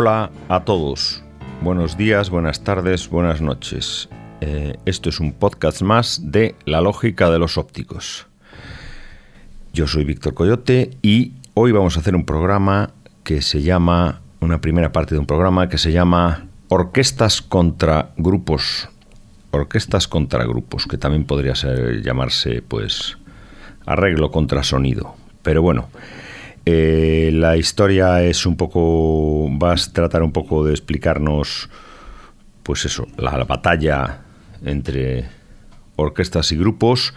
Hola a todos. Buenos días, buenas tardes, buenas noches. Eh, esto es un podcast más de La lógica de los ópticos. Yo soy Víctor Coyote y hoy vamos a hacer un programa que se llama, una primera parte de un programa que se llama Orquestas contra grupos. Orquestas contra grupos, que también podría ser, llamarse pues arreglo contra sonido. Pero bueno, eh, la historia es un poco, vas a tratar un poco de explicarnos, pues eso, la, batalla entre orquestas y grupos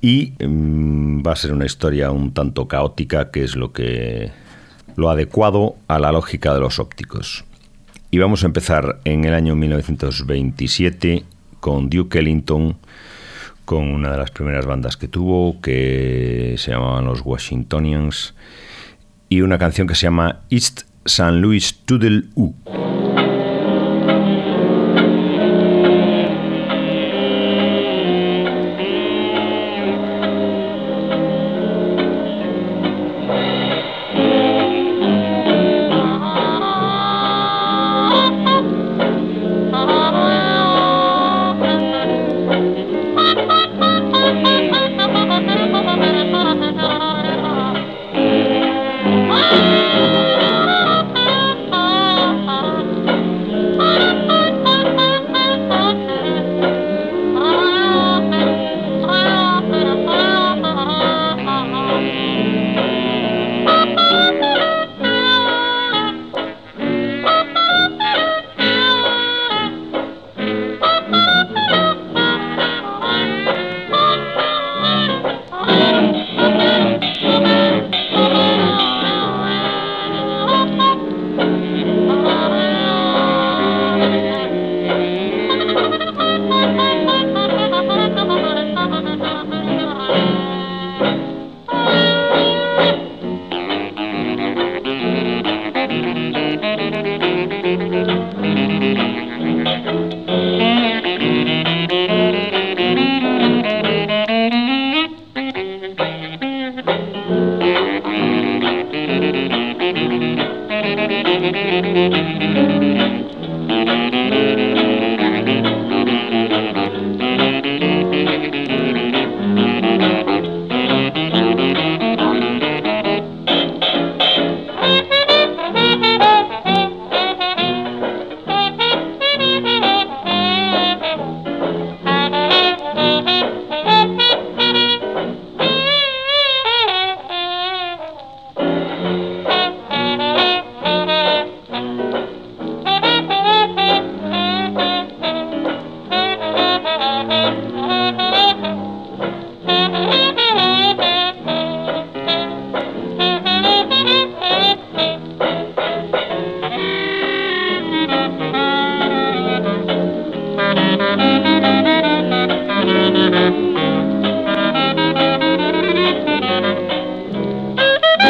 y mm, va a ser una historia un tanto caótica, que es lo que lo adecuado a la lógica de los ópticos. Y vamos a empezar en el año 1927 con Duke Ellington, con una de las primeras bandas que tuvo, que se llamaban los Washingtonians y una canción que se llama East San Luis Tudel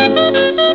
Música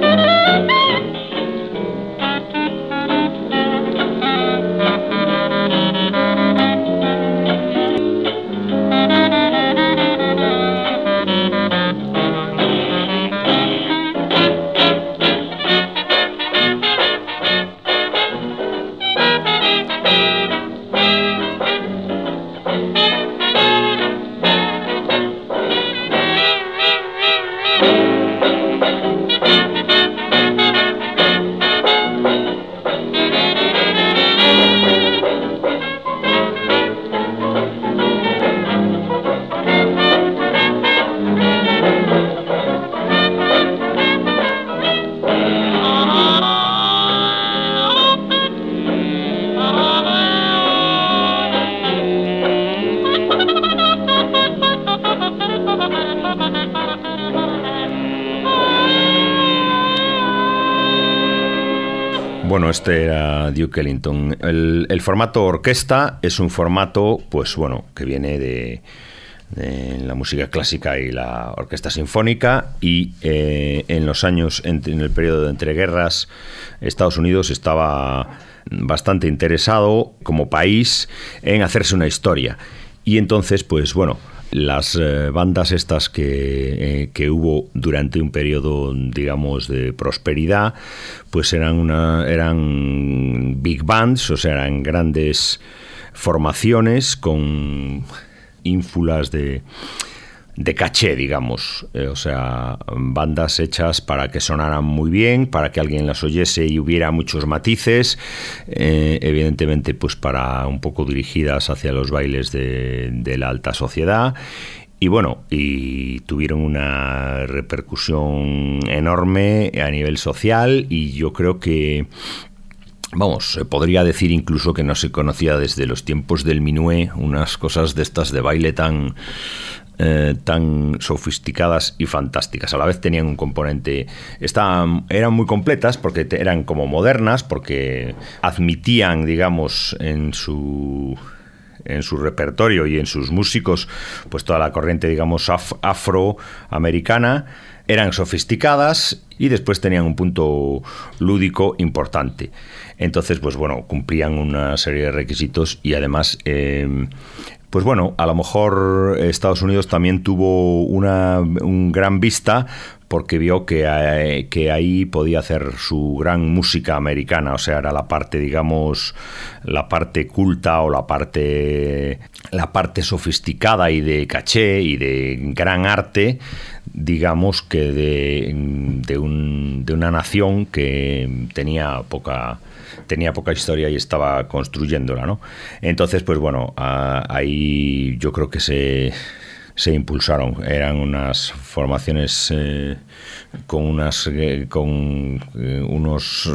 este era Duke Ellington. El, formato orquesta es un formato, pues bueno, que viene de, la música clásica y la orquesta sinfónica y eh, en los años, en, el periodo de entreguerras, Estados Unidos estaba bastante interesado como país en hacerse una historia. Y entonces, pues bueno, las eh, bandas estas que, que, hubo durante un periodo, digamos, de prosperidad, pues eran, una, eran big bands, o sea, eran grandes formaciones con ínfulas de de caché, digamos. Eh, o sea, bandas hechas para que sonaran muy bien, para que alguien las oyese y hubiera muchos matices. Eh, evidentemente, pues para un poco dirigidas hacia los bailes de, de la alta sociedad. Y bueno, y tuvieron una repercusión enorme a nivel social y yo creo que Vamos, se podría decir incluso que no se conocía desde los tiempos del minué unas cosas de estas de baile tan eh, tan sofisticadas y fantásticas. A la vez tenían un componente. Estaban, eran muy completas porque eran como modernas, porque admitían, digamos, en su en su repertorio y en sus músicos, pues toda la corriente, digamos, afroamericana, eran sofisticadas y después tenían un punto lúdico importante. Entonces, pues bueno, cumplían una serie de requisitos y además eh, pues bueno, a lo mejor Estados Unidos también tuvo una un gran vista porque vio que, eh, que, ahí podía hacer su gran música americana, o sea, era la parte, digamos, la parte culta o la parte, la parte sofisticada y de caché y de gran arte, digamos que de, de, de una nación que tenía poca tenía poca historia y estaba construyéndola, ¿no? Entonces, pues bueno, ahí yo creo que se, se impulsaron. Eran unas formaciones eh, con unas eh, con eh, unos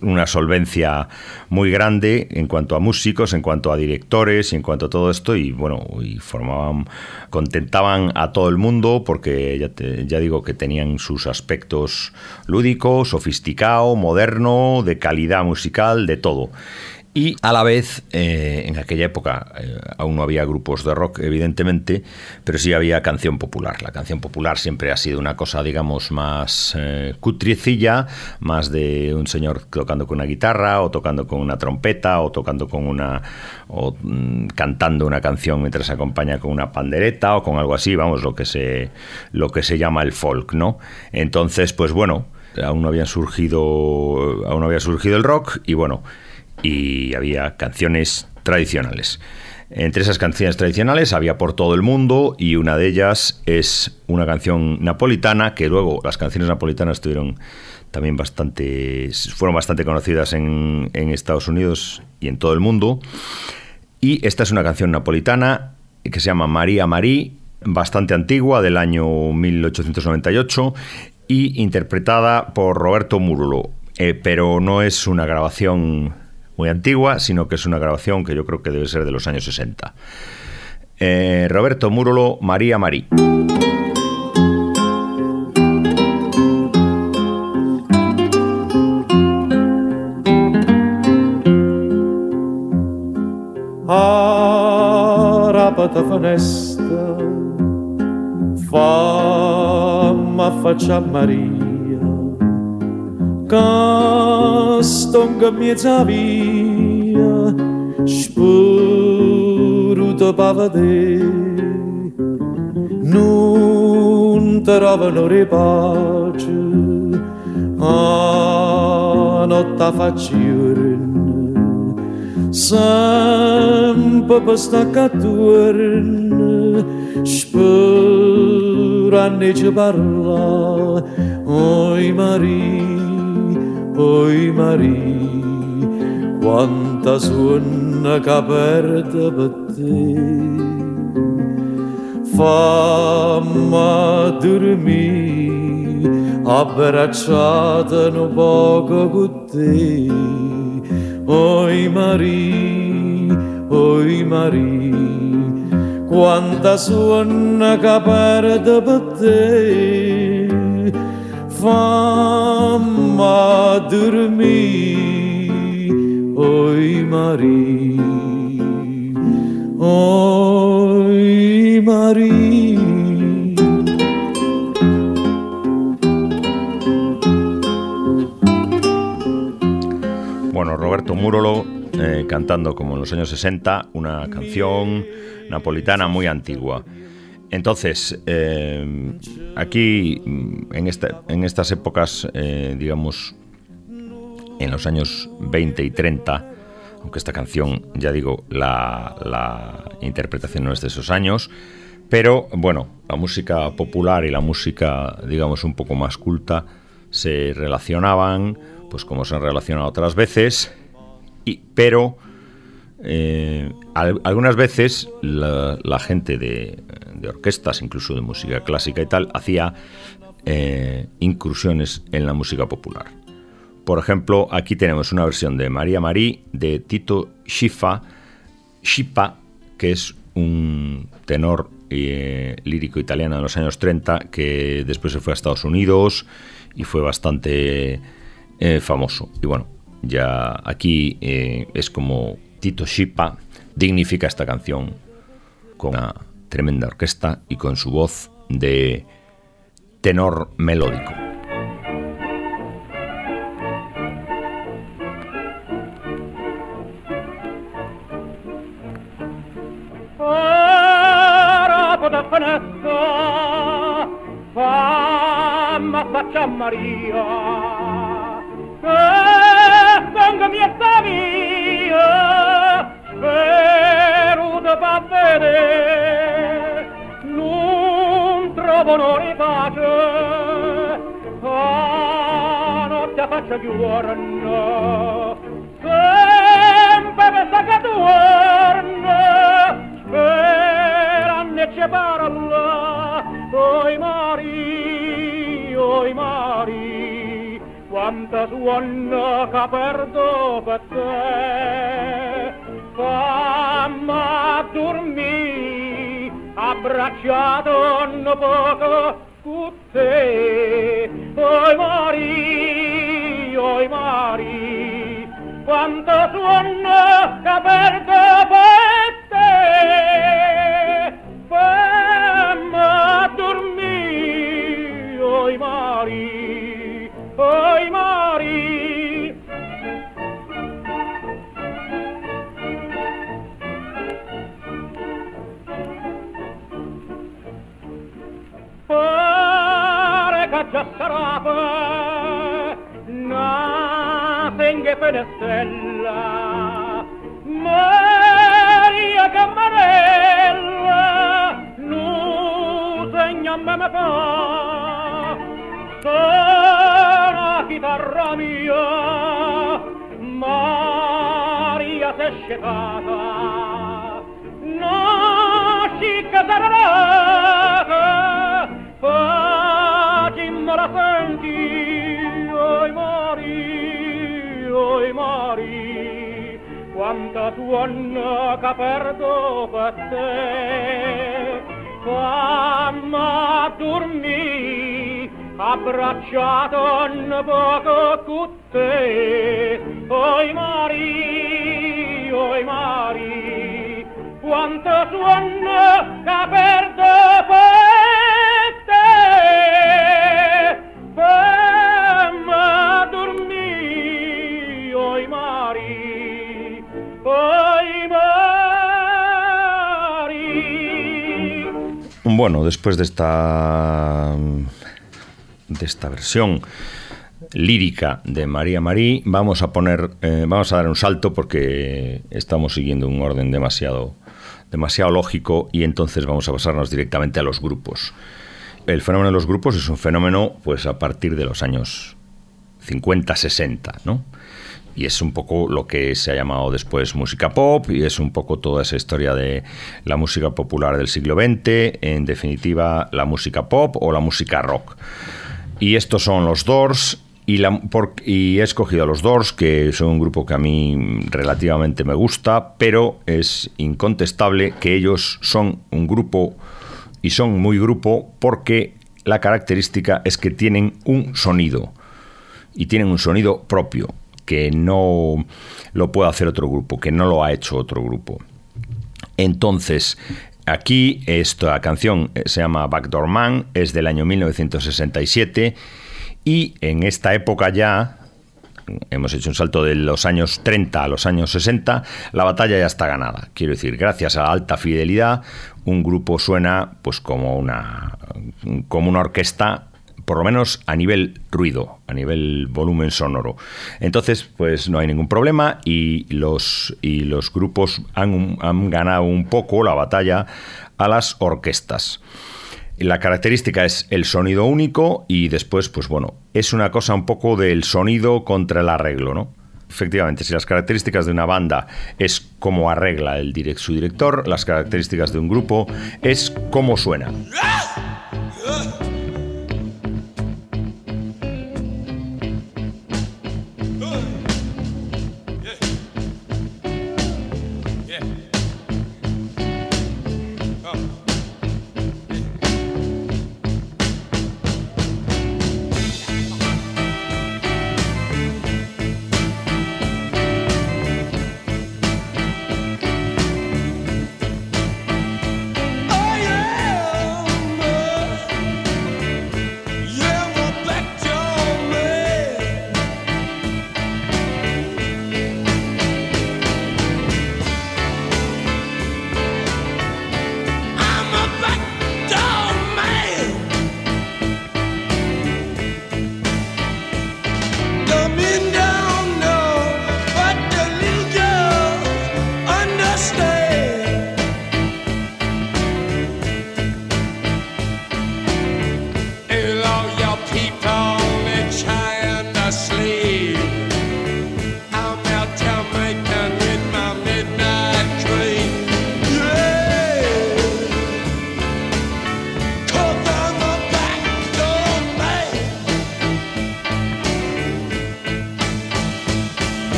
una solvencia muy grande en cuanto a músicos, en cuanto a directores y en cuanto a todo esto y bueno, y formaban contentaban a todo el mundo porque ya, ya digo que tenían sus aspectos lúdicos, sofisticado, moderno, de calidad musical, de todo. Y a la vez, eh, en aquella época eh, aún no había grupos de rock, evidentemente, pero sí había canción popular. La canción popular siempre ha sido una cosa, digamos, más eh, más de un señor tocando con una guitarra, o tocando con una trompeta, o tocando con una. o mm, cantando una canción mientras se acompaña con una pandereta, o con algo así, vamos, lo que se, lo que se llama el folk, ¿no? Entonces, pues bueno, aún no habían surgido. aún no había surgido el rock, y bueno y había canciones tradicionales. Entre esas canciones tradicionales había por todo el mundo y una de ellas es una canción napolitana que luego las canciones napolitanas tuvieron también bastante fueron bastante conocidas en, Estados Unidos y en todo el mundo. Y esta es una canción napolitana que se llama María Marí, bastante antigua, del año 1898 y interpretada por Roberto Múrulo, eh, pero no es una grabación muy antigua, sino que es una grabación que yo creo que debe ser de los años 60. Eh, Roberto Múrolo, María Marí. Arapata kas tam, kam iedzāvīja, špūru to pavadī. Nun trova non ripace, a notta faciurn, sempre per staccaturn, spura ne ci parla, oi Maria. Oi Maria, quanta suona che aperta per te. Fammi dormire, abbracciata un poco con te. Oi Maria, oi Maria, quanta suona che aperta per te. Famma oi Marie, oi Marie. Bueno, Roberto Múrolo eh, cantando como en los años 60 una canción napolitana muy antigua. Entonces, eh, aquí, en, esta, estas épocas, eh, digamos, en los años 20 y 30, aunque esta canción, ya digo, la, la interpretación no es de esos años, pero bueno, la música popular y la música, digamos, un poco más culta se relacionaban, pues como se han relacionado otras veces, y, pero eh, algunas veces la, gente de, orquestas, incluso de música clásica y tal, hacía eh, incursiones en la música popular. Por ejemplo, aquí tenemos una versión de María Marí de Tito Schifa, Schipa, que es un tenor eh, lírico italiano de los años 30 que después se fue a Estados Unidos y fue bastante famoso. Y bueno, ya aquí es como Tito Schipa dignifica esta canción con una tremenda orquesta y con su voz de tenor melódico. Maria tengo mi stavio veruto eh, pa bene non trovo onore e a notte faccia giorno. Sempre pensa che torno speranne c'è parola oi mari oi mari quanta suona che perdo per te. Famma dormì, abbracciato un poco con te. Oi mari, oi mari, quanta suona che perdo per te. Famma dormì, oi mari, coi mari. Pare cacciassarapa Nothing penestrella Maria Campanella Nu segna me me fa. Chitarra mia, Maria s'è scetata, no scicca sarà, facimmo la senti, oi Mari, oi Mari, quanta suona che perdo per te, famma dormire, abbracciato un poco con te. Oi mari, oi mari, quanto suono che perdo per te. Famma dormì, oi mari, oi mari. Bueno, después de esta de esta versión lírica de María Marí, vamos a poner, eh, vamos a dar un salto porque estamos siguiendo un orden demasiado, demasiado lógico y entonces vamos a pasarnos directamente a los grupos. El fenómeno de los grupos es un fenómeno, pues a partir de los años 50-60, ¿no? y es un poco lo que se ha llamado después música pop y es un poco toda esa historia de la música popular del siglo XX, en definitiva la música pop o la música rock. Y estos son los Doors. Y, he escogido a los Doors, que son un grupo que a mí relativamente me gusta, pero es incontestable que ellos son un grupo y son muy grupo porque la característica es que tienen un sonido y tienen un sonido propio que no lo puede hacer otro grupo, que no lo ha hecho otro grupo. Entonces, Aquí esta canción eh, se llama Backdoor Man, es del año 1967 y en esta época ya, hemos hecho un salto de los años 30 a los años 60, la batalla ya está ganada. Quiero decir, gracias a la alta fidelidad, un grupo suena pues como una, como una orquesta por lo menos a nivel ruido, a nivel volumen sonoro. Entonces, pues no hay ningún problema y los, y los grupos han, han ganado un poco la batalla a las orquestas. La característica es el sonido único y después, pues bueno, es una cosa un poco del sonido contra el arreglo, ¿no? Efectivamente, si las características de una banda es cómo arregla el su director, las características de un grupo es cómo suena.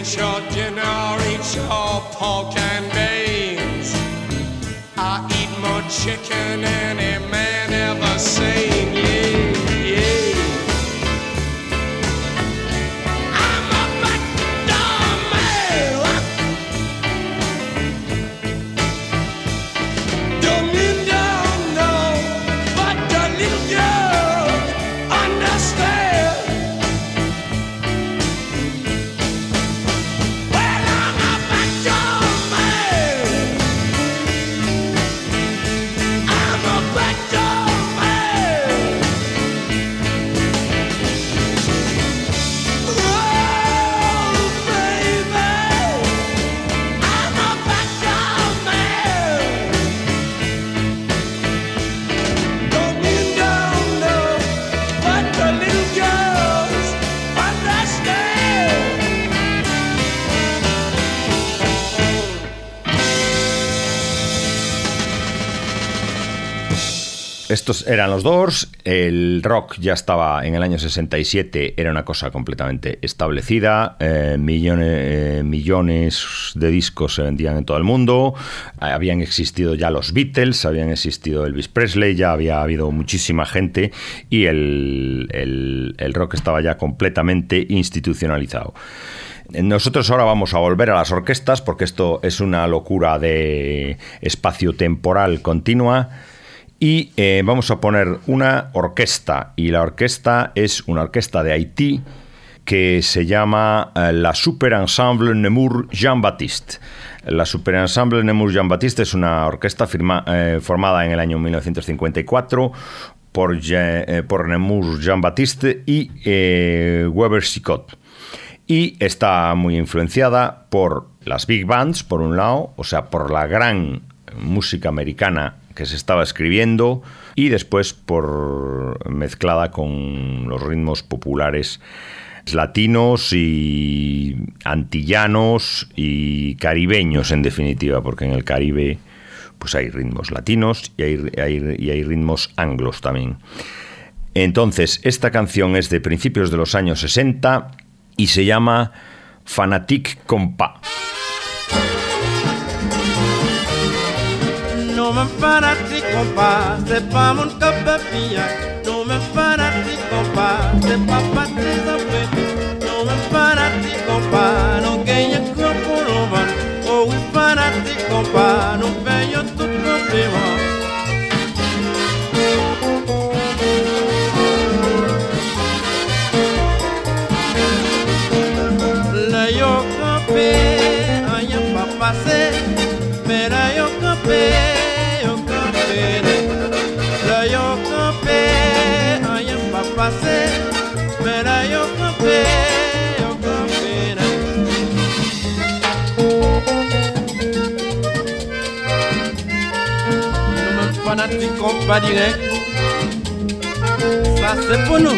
Eat your dinner, eat your pork and beans. I eat more chicken than any man ever seen. Estos eran los Doors, el rock ya estaba en el año 67, era una cosa completamente establecida, eh, millones, eh, millones de discos se vendían en todo el mundo, eh, habían existido ya los Beatles, habían existido Elvis Presley, ya había habido muchísima gente y el, el- rock estaba ya completamente institucionalizado. Nosotros ahora vamos a volver a las orquestas porque esto es una locura de espacio-temporal continua. Y eh, vamos a poner una orquesta, y la orquesta es una orquesta de Haití que se llama eh, la Super Ensemble Nemours Jean-Baptiste. La Super Ensemble Nemours Jean-Baptiste es una orquesta eh, formada en el año 1954 por, por Nemours Jean-Baptiste y Weber Sicot. y está muy influenciada por las big bands, por un lado, o sea, por la gran música americana que se estaba escribiendo y después por mezclada con los ritmos populares latinos y antillanos y caribeños en definitiva, porque en el Caribe pues hay ritmos latinos y hay, y hay ritmos anglos también. Entonces, esta canción es de principios de los años 60 y se llama Fanatic Compa. No me fanatic compa, c'est pas mon capapilla. No me fanatic compa, c'est pas Patrice Abreu. No me fanatic compa, no que ya corpo roman. Oh, we fanatic compa, no veio tu problema. La yo campé, allá pa pasé, Me fanático pas direct, ça c'est pour nous.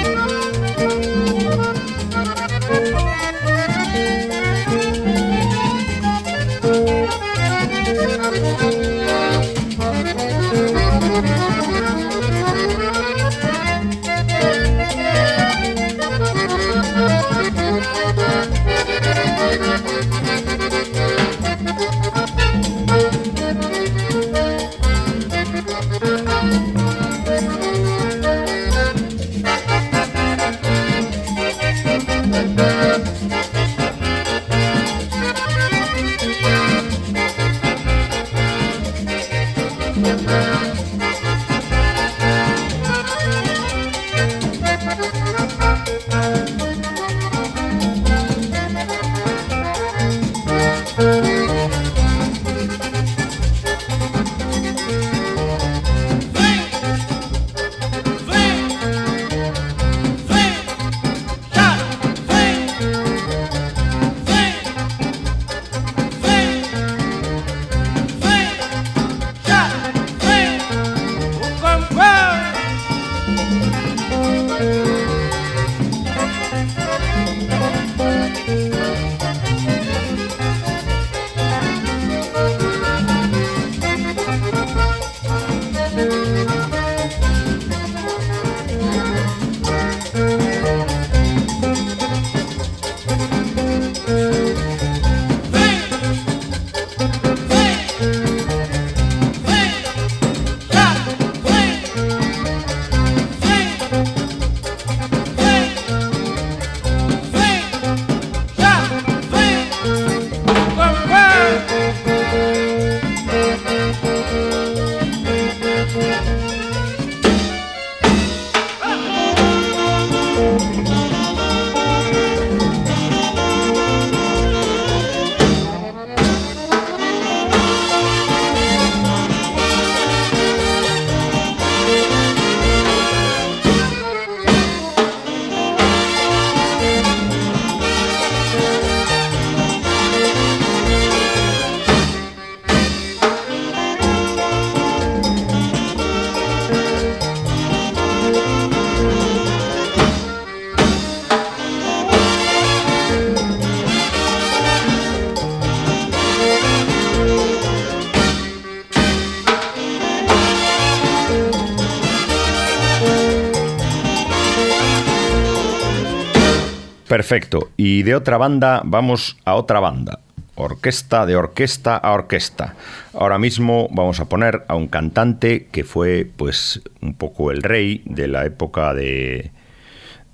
Perfecto. Y de otra banda vamos a otra banda. Orquesta de orquesta a orquesta. Ahora mismo vamos a poner a un cantante que fue pues un poco el rey de la época de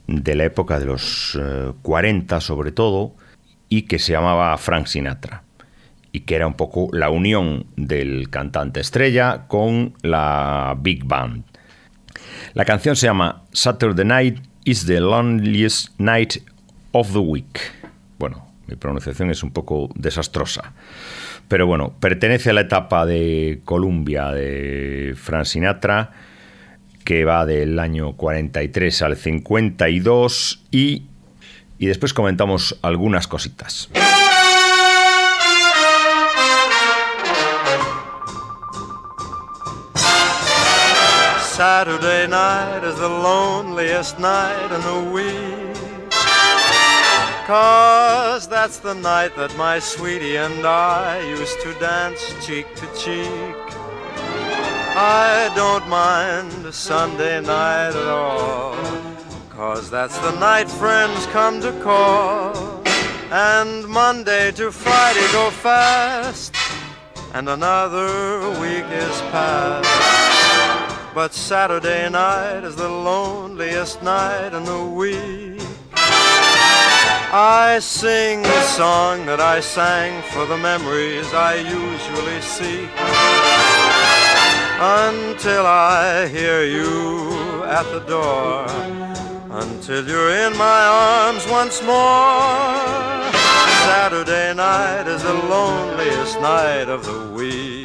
de la época de los eh, 40 sobre todo y que se llamaba Frank Sinatra y que era un poco la unión del cantante estrella con la big band. La canción se llama Saturday Night is the loneliest night of the week. Bueno, mi pronunciación es un poco desastrosa. Pero bueno, pertenece a la etapa de Columbia de Frank Sinatra, que va del año 43 al 52 y y después comentamos algunas cositas. Saturday night is the loneliest night in the week. Cause that's the night that my sweetie and I used to dance cheek to cheek. I don't mind a Sunday night at all. Cause that's the night friends come to call. And Monday to Friday go fast. And another week is past. But Saturday night is the loneliest night in the week. I sing the song that I sang for the memories I usually see Until I hear you at the door. Until you're in my arms once more. Saturday night is the loneliest night of the week.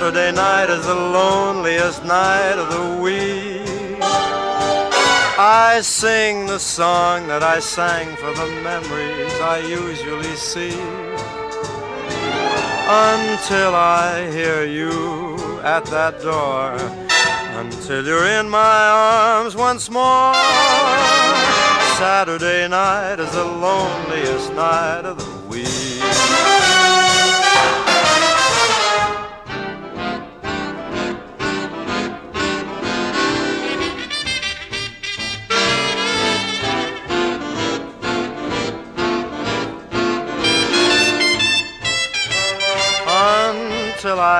Saturday night is the loneliest night of the week. I sing the song that I sang for the memories I usually see. Until I hear you at that door. Until you're in my arms once more. Saturday night is the loneliest night of the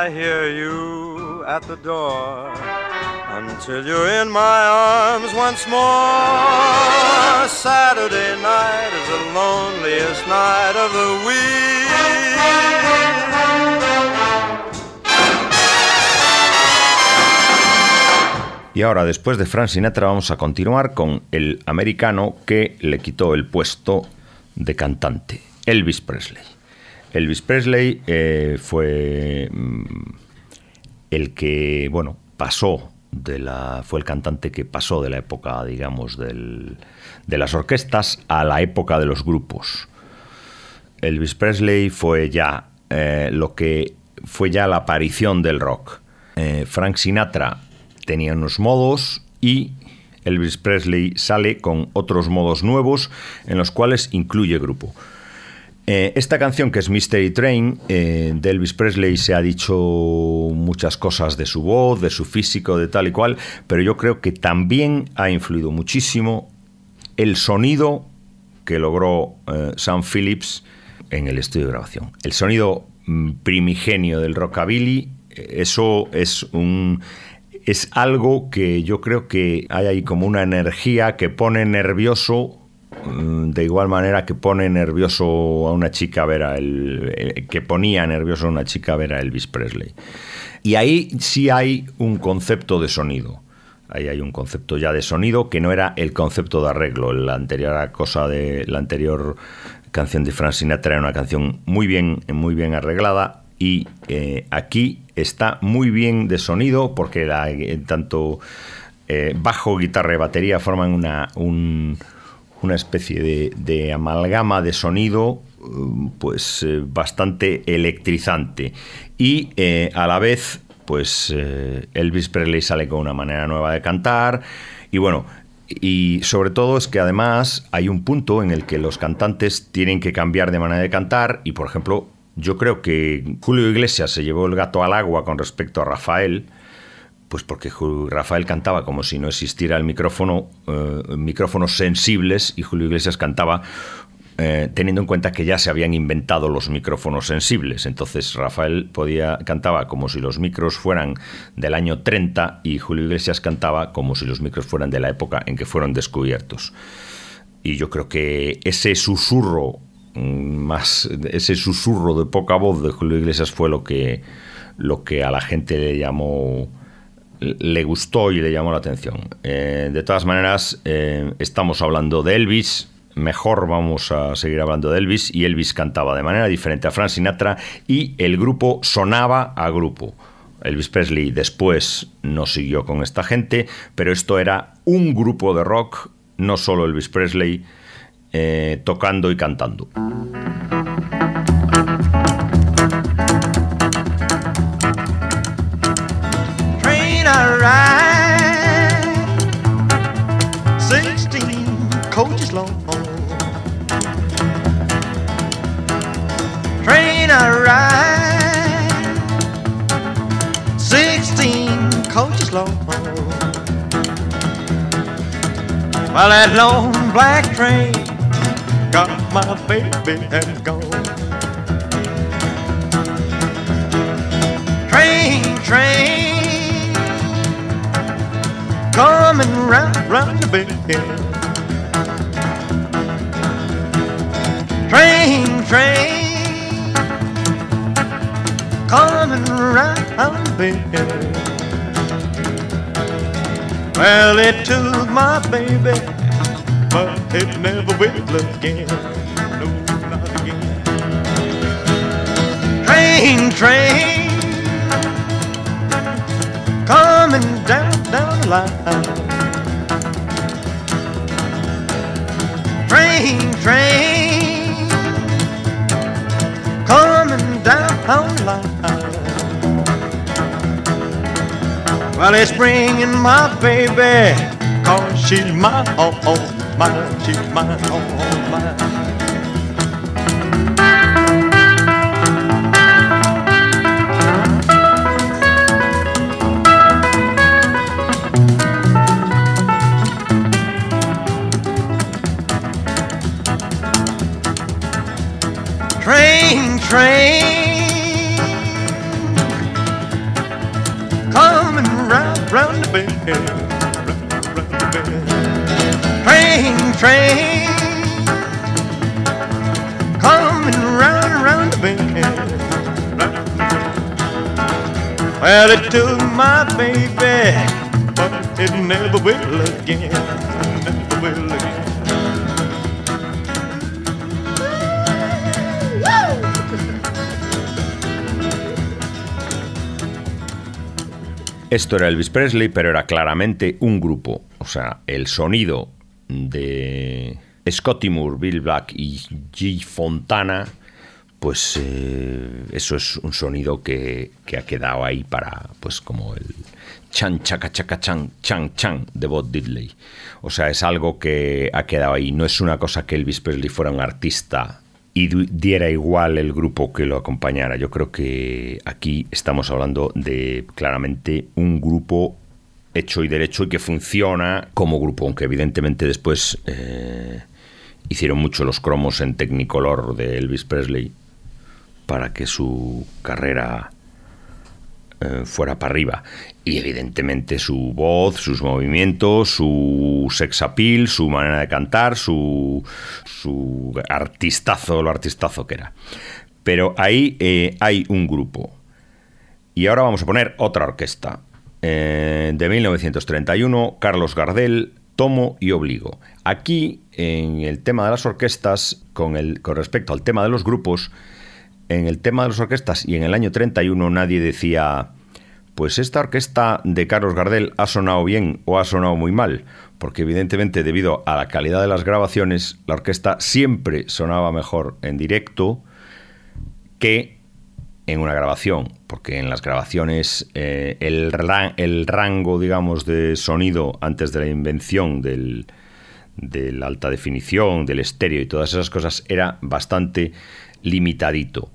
I hear you at the door. Until you're in my arms once more. Saturday night is the loneliest night of the week. Y ahora, después de Frank Sinatra, vamos a continuar con el americano que le quitó el puesto de cantante, Elvis Presley. Elvis Presley eh, fue mm, el que, bueno, pasó de la, fue el cantante que pasó de la época, digamos, del- de las orquestas a la época de los grupos. Elvis Presley fue ya eh, lo que fue ya la aparición del rock. Eh, Frank Sinatra tenía unos modos y Elvis Presley sale con otros modos nuevos en los cuales incluye grupo. Eh, esta canción que es Mystery Train eh, de Elvis Presley se ha dicho muchas cosas de su voz, de su físico, de tal y cual, pero yo creo que también ha influido muchísimo el sonido que logró eh, Sam Phillips en el estudio de grabación. El sonido mm, primigenio del rockabilly, eso es un es algo que yo creo que hay ahí como una energía que pone nervioso de igual manera que pone nervioso a una chica ver a el, que ponía nervioso a una chica ver a Elvis Presley. Y ahí sí hay un concepto de sonido. Ahí hay un concepto ya de sonido que no era el concepto de arreglo. La anterior cosa de la anterior canción de Frank Sinatra era una canción muy bien, muy bien arreglada y eh, aquí está muy bien de sonido porque la- eh, tanto eh, bajo, guitarra y batería forman una, un- una especie de, amalgama de sonido mm, pues eh, bastante electrizante. Y eh, a la vez pues eh, Elvis Presley sale con una manera nueva de cantar. Y bueno y sobre todo es que además hay un punto en el que los cantantes tienen que cambiar de manera de cantar. Y por ejemplo yo creo que Julio Iglesias se llevó el gato al agua con respecto a Rafael pues porque Rafael cantaba como si no existiera el micrófono, eh, micrófonos sensibles y Julio Iglesias cantaba eh, teniendo en cuenta que ya se habían inventado los micrófonos sensibles. Entonces Rafael podía, cantaba como si los micros fueran del año 30 y Julio Iglesias cantaba como si los micros fueran de la época en que fueron descubiertos. Y yo creo que ese susurro mm, más ese susurro de poca voz de Julio Iglesias fue lo que lo que a la gente le llamó le gustó y le llamó la atención. Eh, de todas maneras, eh, estamos hablando de Elvis, mejor vamos a seguir hablando de Elvis y Elvis cantaba de manera diferente a Frank Sinatra y el grupo sonaba a grupo. Elvis Presley después no siguió con esta gente, pero esto era un grupo de rock, no solo Elvis Presley, eh, tocando y cantando. Well, that long black train got my baby and gone. Train, train, coming round, round the bend. Train, train, coming round bend. Well, it took my baby, but it never will again. No, not again. Train, train, coming down, down the line. Train, train, coming down the line. Well, it's bringing my baby, cause she's my oh, oh, mine, she's mine, oh, oh, mine. Train, train, coming round, round the bend, But it. Esto era Elvis Presley, pero era claramente un grupo. O sea, el sonido de Scotty Moore, Bill Black y G. Fontana, pues eh, eso es un sonido que, que, ha quedado ahí para, pues como el chan, chaca, chaca, chan, chan, chan de Bob Diddley. O sea, es algo que ha quedado ahí. No es una cosa que Elvis Presley fuera un artista y diera igual el grupo que lo acompañara. Yo creo que aquí estamos hablando de claramente un grupo hecho y derecho y que funciona como grupo, aunque evidentemente después eh, hicieron mucho los cromos en Technicolor de Elvis Presley para que su carrera eh, fuera para arriba. Y evidentemente su voz, sus movimientos, su sex appeal, su manera de cantar, su, su artistazo, lo artistazo que era. Pero ahí eh, hay un grupo. Y ahora vamos a poner otra orquesta. Eh, de 1931, Carlos Gardel, Tomo y Obligo. Aquí, en el tema de las orquestas, con, el, con respecto al tema de los grupos, en el tema de las orquestas y en el año 31 nadie decía, pues esta orquesta de Carlos Gardel ha sonado bien o ha sonado muy mal, porque evidentemente debido a la calidad de las grabaciones, la orquesta siempre sonaba mejor en directo que en una grabación, porque en las grabaciones eh, el, el, rango, digamos, de sonido antes de la invención del, de la alta definición, del estéreo y todas esas cosas era bastante limitadito.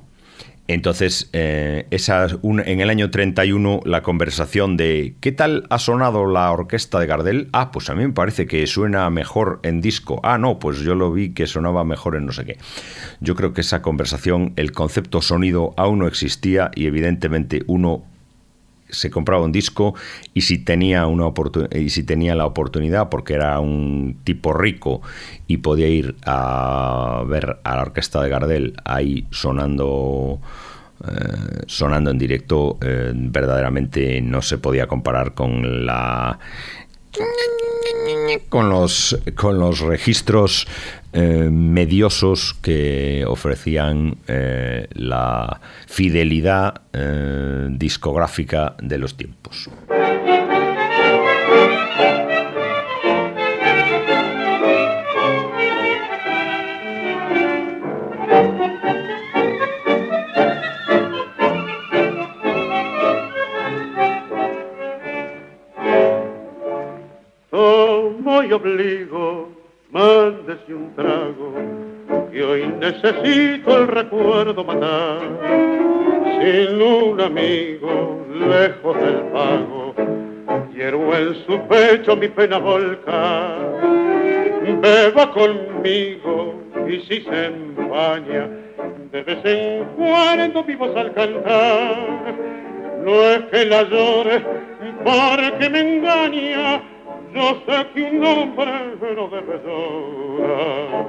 Entonces, eh, esa, un- en el año 31, la conversación de ¿qué tal ha sonado la orquesta de Gardel? Ah, pues a mí me parece que suena mejor en disco. Ah, no, pues yo lo vi que sonaba mejor en no sé qué. Yo creo que esa conversación, el concepto sonido aún no existía y evidentemente uno se compraba un disco y si tenía una y si tenía la oportunidad porque era un tipo rico y podía ir a ver a la orquesta de Gardel ahí sonando eh, sonando en directo eh, verdaderamente no se podía comparar con la con los con los registros eh, mediosos que ofrecían eh, la fidelidad eh, discográfica de los tiempos. Y obligo, mándese un trago, que hoy necesito el recuerdo matar. Sin un amigo, lejos del pago, quiero en su pecho mi pena volcar. Beba conmigo y si se empaña, de vez en cuando vivos al cantar. No es que la llore porque me engaña, yo sé que un hombre no debe llorar.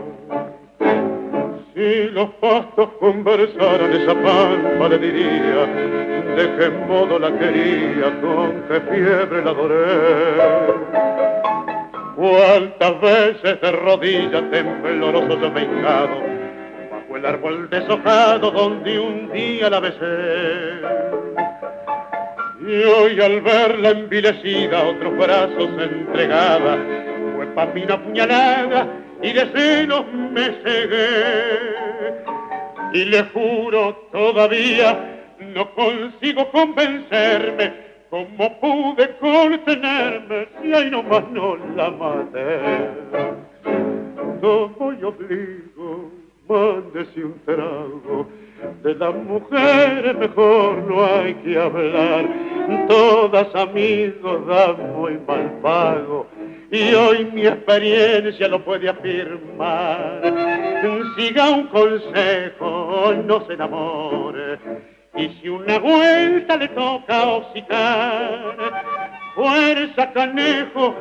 Si los pastos conversaran esa pampa le diría de qué modo la quería, con qué fiebre la adoré. Cuántas veces de rodillas tembloroso yo hincado bajo el árbol deshojado donde un día la besé. Y hoy al verla envilecida, otros brazos entregada, fue para mí una puñalada y de celos me cegué. Y le juro todavía, no consigo convencerme cómo pude contenerme si ahí nomás no la maté. Tomo y obligo, mándese un trago. De las mujeres mejor no hay que hablar. Todas amigos dan muy mal pago. Y hoy mi experiencia lo puede afirmar. Siga un consejo, no se enamore. Y si una vuelta le toca hocicar, fuerza canejo,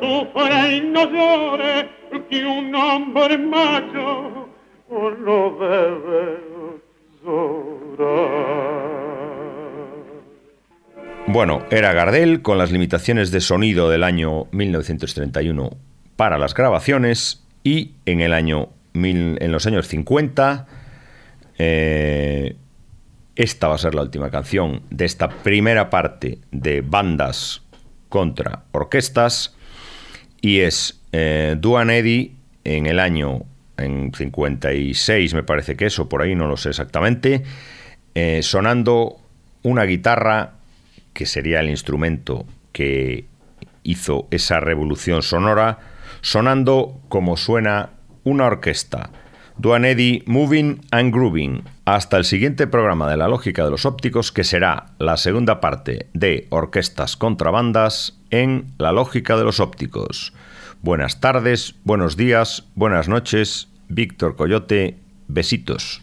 sufra y no llore, que un hombre macho no debe. Bueno, era Gardel con las limitaciones de sonido del año 1931 para las grabaciones y en el año mil- en los años 50 eh, esta va a ser la última canción de esta primera parte de bandas contra orquestas y es eh, Duane Eddy en el año en 56 me parece que es o por ahí no lo sé exactamente eh, sonando una guitarra que sería el instrumento que hizo esa revolución sonora sonando como suena una orquesta. Duane Eddy Moving and Grooving. Hasta el siguiente programa de la lógica de los ópticos que será la segunda parte de orquestas contra bandas en la lógica de los ópticos Buenas tardes, buenos días, buenas noches. Víctor Coyote, besitos.